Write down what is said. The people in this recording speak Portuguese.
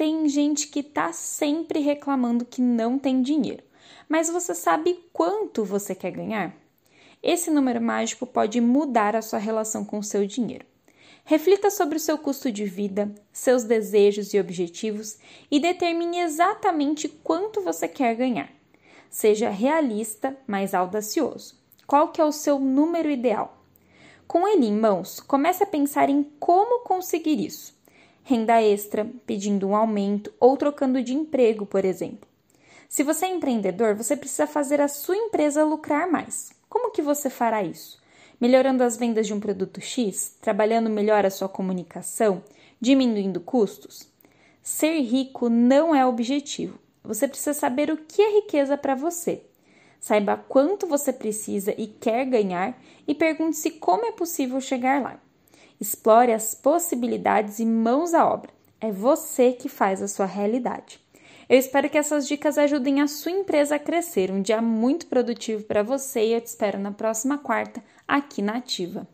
tem gente que está sempre reclamando que não tem dinheiro. Mas você sabe quanto você quer ganhar? Esse número mágico pode mudar a sua relação com o seu dinheiro. Reflita sobre o seu custo de vida, seus desejos e objetivos e determine exatamente quanto você quer ganhar. Seja realista, mas audacioso. Qual que é o seu número ideal? Com ele em mãos, comece a pensar em como conseguir isso. Renda extra, pedindo um aumento ou trocando de emprego, por exemplo. Se você é empreendedor, você precisa fazer a sua empresa lucrar mais. Como que você fará isso? Melhorando as vendas de um produto X, trabalhando melhor a sua comunicação, diminuindo custos? Ser rico não é objetivo. Você precisa saber o que é riqueza para você. Saiba quanto você precisa e quer ganhar e pergunte-se como é possível chegar lá. Explore as possibilidades e mãos à obra. É você que faz a sua realidade. Eu espero que essas dicas ajudem a sua empresa a crescer. Um dia muito produtivo para você e eu te espero na próxima quarta aqui na Ativa.